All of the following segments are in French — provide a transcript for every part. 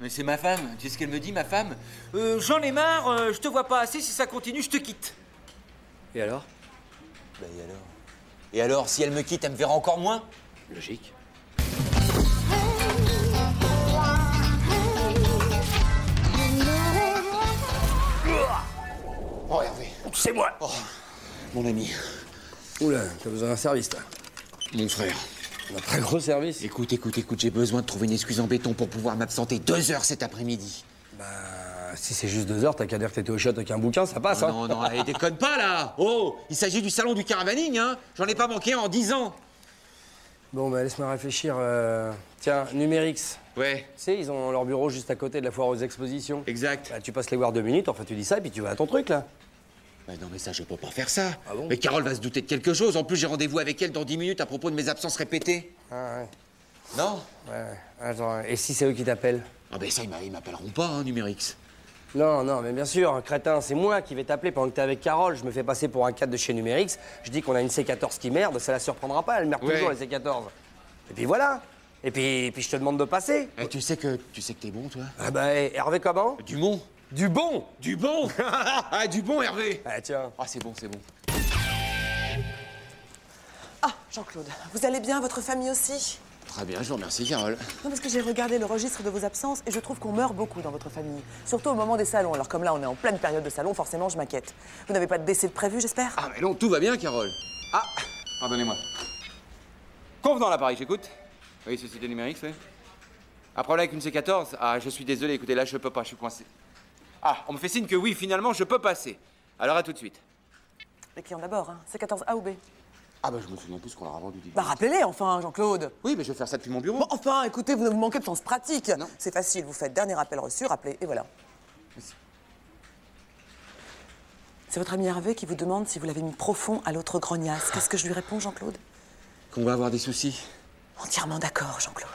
Mais c'est ma femme. Tu sais ce qu'elle me dit, ma femme Euh, j'en ai marre, euh, je te vois pas assez, si ça continue, je te quitte. Et alors? Bah et alors? Et alors, si elle me quitte, elle me verra encore moins? Logique. Oh Hervé, C'est moi. mon ami, Oula, t'as besoin d'un service, toi. mon frère. Un très gros service. Écoute, écoute, écoute, j'ai besoin de trouver une excuse en béton pour pouvoir m'absenter deux heures cet après-midi. Bah, si c'est juste deux heures, t'as qu'à dire que t'étais au shot avec un bouquin, ça passe, Oh hein non, non, allez, déconne pas là Oh Il s'agit du salon du caravaning, hein J'en ai pas manqué en dix ans Bon, bah, laisse-moi réfléchir. euh, Tiens, Numérix. Ouais, Tu sais, ils ont leur bureau juste à côté de la foire aux expositions. exact. Bah, tu passes les voir deux minutes, enfin tu dis ça, et puis tu vas à ton truc, là. Non, mais ça, je peux pas faire ça. Ah bon mais Carole va se douter de quelque chose. En plus, j'ai rendez-vous avec elle dans dix minutes à propos de mes absences répétées. Ah, ouais. Non Ouais. Attends, et si c'est eux qui t'appellent Ah ben ça, ils m'a- ils m'appelleront pas, hein, Numérix. Non, non, mais bien sûr, crétin, c'est moi qui vais t'appeler pendant que t'es avec Carole. Je me fais passer pour un cadre de chez Numérix. Je dis qu'on a une C14 qui merde, ça la surprendra pas, elle merde Ouais. toujours, les C14. Et puis voilà. Et puis, et puis je te demande de passer. Eh, tu sais que tu sais que t'es bon, toi Ah bah, et Hervé comment? Dumont Du bon Du bon Ah, du bon, Hervé Ah tiens. Ah, c'est bon, c'est bon. Ah, Jean-Claude, vous allez bien, votre famille aussi? Très bien, je vous remercie, Carole. Non, parce que j'ai regardé le registre de vos absences et je trouve qu'on meurt beaucoup dans votre famille. Surtout au moment des salons. Alors comme là, on est en pleine période de salon, forcément, je m'inquiète. Vous n'avez pas de décès de prévu, j'espère? Ah, mais non, tout va bien, Carole. Ah Pardonnez-moi. Convenant l'appareil, j'écoute. Oui, société numérique, oui. Un problème avec une C14 Ah, je suis désolé, écoutez, là, je peux pas, je suis coincé. Ah, on me fait signe que oui, finalement, je peux passer. Alors, à tout de suite. Les clients d'abord, hein. C'est 14 A ou B Ah, bah, je me souviens plus ce qu'on leur a vendu. Bah rappelez-les enfin, Jean-Claude Oui, mais je vais faire ça depuis mon bureau. Bon, enfin, écoutez, vous vous manquez de sens pratique. Non. C'est facile, vous faites dernier appel reçu, rappelez, et voilà. C'est votre ami Hervé qui vous demande si vous l'avez mis profond à l'autre grognasse. Qu'est-ce que je lui réponds, Jean-Claude? Qu'on va avoir des soucis. Entièrement d'accord, Jean-Claude.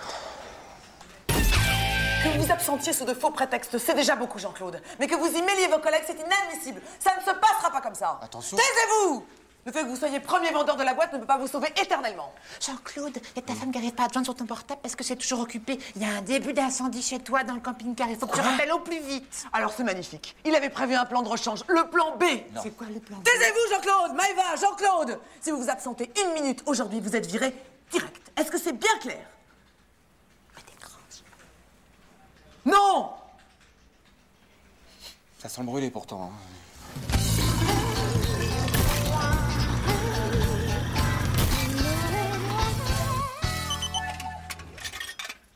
Que vous vous absentiez sous de faux prétextes, c'est déjà beaucoup, Jean-Claude. Mais que vous y mêliez vos collègues, c'est inadmissible. Ça ne se passera pas comme ça. Attention. Taisez-vous Le fait que vous soyez premier vendeur de la boîte ne peut pas vous sauver éternellement. Jean-Claude, il y a ta femme qui n'arrive pas à te joindre sur ton portable parce que c'est toujours occupé. Il y a un début d'incendie chez toi dans le camping-car. Il faut que tu rappelles au plus vite. Alors c'est magnifique. Il avait prévu un plan de rechange, le plan B. C'est quoi le plan B? Taisez-vous, Jean-Claude Maëva, Jean-Claude Si vous vous absentez une minute aujourd'hui, vous êtes viré direct. Est-ce que c'est bien clair? Non Ça sent le brûler pourtant. hein.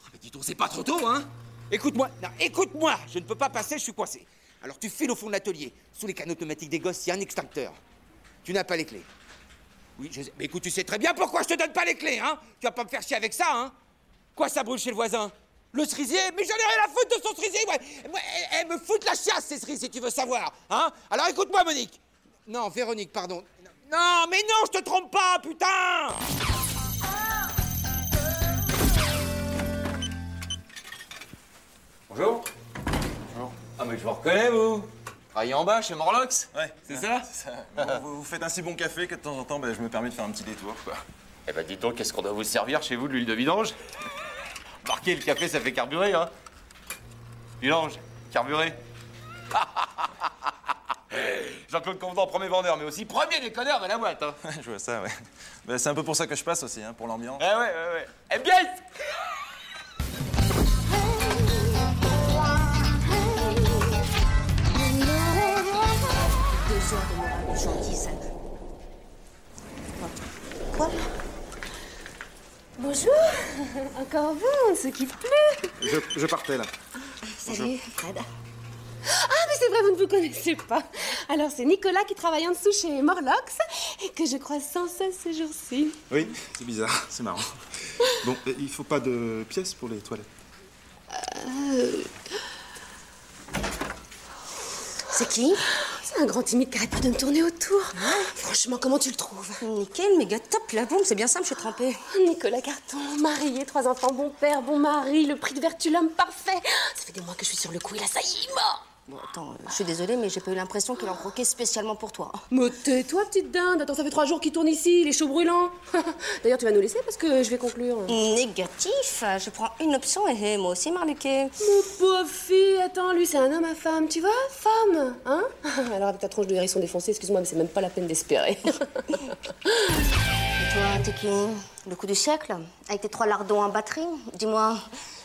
Ah, mais dis donc, c'est pas trop tôt, hein Écoute-moi, non, écoute-moi Je ne peux pas passer, je suis coincé. Alors tu files au fond de l'atelier. Sous les canaux automatiques des gosses, il y a un extincteur. Tu n'as pas les clés. Oui, je sais. Mais écoute, tu sais très bien pourquoi je te donne pas les clés, hein Tu vas pas me faire chier avec ça, hein Quoi, ça brûle chez le voisin? Le cerisier Mais j'en ai rien à foutre de son cerisier ouais. Moi, elle, elle me fout de la chiasse, ces cerises, si tu veux savoir, hein Alors écoute-moi, Monique Non, Véronique, pardon. Non, mais non, je te trompe pas, putain Bonjour. Bonjour. Ah, mais je vous reconnais, vous Travaillez en bas, chez Morlox Ouais, C'est ça Bon, vous, vous faites un si bon café que de temps en temps, ben, je me permets de faire un petit détour, quoi. Eh ben, dites donc, qu'est-ce qu'on doit vous servir chez vous de l'huile de vidange? Marquez, le café, ça fait carburer, hein Vidange, carburé. Jean-Claude Convenant, premier vendeur, mais aussi premier déconneur de la boîte, hein je vois ça, ouais. Ben, c'est un peu pour ça que je passe aussi, hein, pour l'ambiance. Eh ouais, ouais, ouais. Eh bien Bonjour Encore vous, on ne se quitte plus Je, je partais, là. Salut, Fred. Ah, mais c'est vrai, vous ne vous connaissez pas. Alors, c'est Nicolas qui travaille en dessous chez Morlox et que je croise sans cesse ces jours-ci. Oui, c'est bizarre, c'est marrant. Bon, euh, il faut pas de pièces pour les toilettes. C'est qui? Un grand timide qui arrête pas de me tourner autour. Franchement, comment tu le trouves? Nickel, méga top, la bombe, c'est bien simple, je suis trempée. Nicolas Carton, marié, trois enfants, bon père, bon mari, le prix de vertu, l'homme parfait. Ça fait des mois que je suis sur le coup, il a ça y est mort. Bon, attends, euh, je suis désolée, mais j'ai pas eu l'impression qu'il en croquait spécialement pour toi. Mais tais-toi, petite dinde. Attends, ça fait trois jours qu'il tourne ici, il est chaud brûlant. D'ailleurs, tu vas nous laisser parce que je vais conclure. Négatif Je prends une option et moi aussi, Marluquet. Mon pauvre fille, attends, lui c'est un homme à femme, tu vois Femme, hein? Alors avec ta tronche de hérisson défoncée, excuse-moi, mais c'est même pas la peine d'espérer. Et toi, t'es qui Le coup du siècle Avec tes trois lardons en batterie Dis-moi,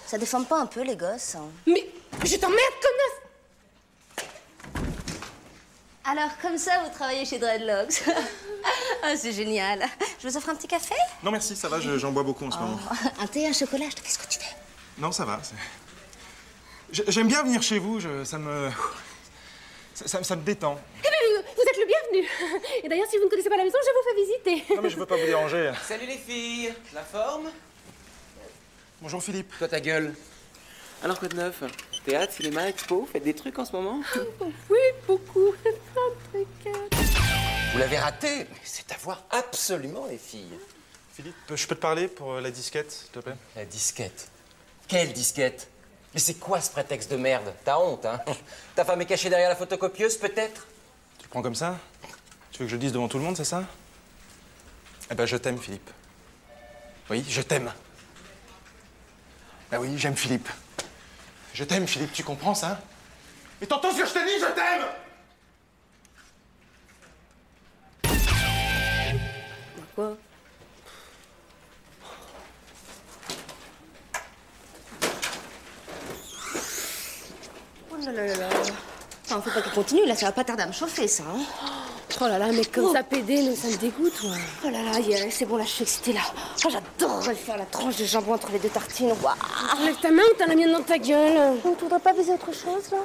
ça déforme pas un peu les gosses? Mais je t'emmerde, connasse Alors, comme ça, vous travaillez chez Dreadlocks Ah, c'est génial. Je vous offre un petit café? Non, merci, ça va, je- j'en bois beaucoup en ce moment. Un thé, un chocolat, je te fais ce que tu veux. Non, ça va. J'aime bien venir chez vous, je- ça me. Ça, ça- ça me détend. Eh ben, vous êtes le bienvenu. Et d'ailleurs, si vous ne connaissez pas la maison, je vous fais visiter. Non, mais je veux pas vous déranger. Salut les filles La forme? Bonjour Philippe. Toi ta gueule. Alors quoi de neuf? Théâtre, cinéma, expo, faites des trucs en ce moment? Oui, beaucoup. Plein de trucs. Vous l'avez raté Mais c'est à voir absolument, les filles. Philippe, je peux te parler pour euh, la disquette, s'il te plaît? La disquette. Quelle disquette? Mais c'est quoi ce prétexte de merde? T'as honte, hein? Ta femme est cachée derrière la photocopieuse, peut-être? Tu le prends comme ça? Tu veux que je le dise devant tout le monde, c'est ça? Eh ben, je t'aime, Philippe. Oui, je t'aime. Ben oui, j'aime Philippe. Je t'aime, Philippe, tu comprends ça? Mais t'entends ce que je te dis, je t'aime Quoi? Oh là là là là. Enfin, faut pas qu'il continue, là, ça va pas tarder à me chauffer, ça. Hein. Oh là là, mais comme ça pédé, mais ça me dégoûte, moi. Oh là là, yeah, c'est bon, là, je suis excitée, là. Oh, j'adorerais faire la tranche de jambon entre les deux tartines. Lève ta main ou t'as la mienne dans ta gueule Donc, tu voudrais pas baiser autre chose, là?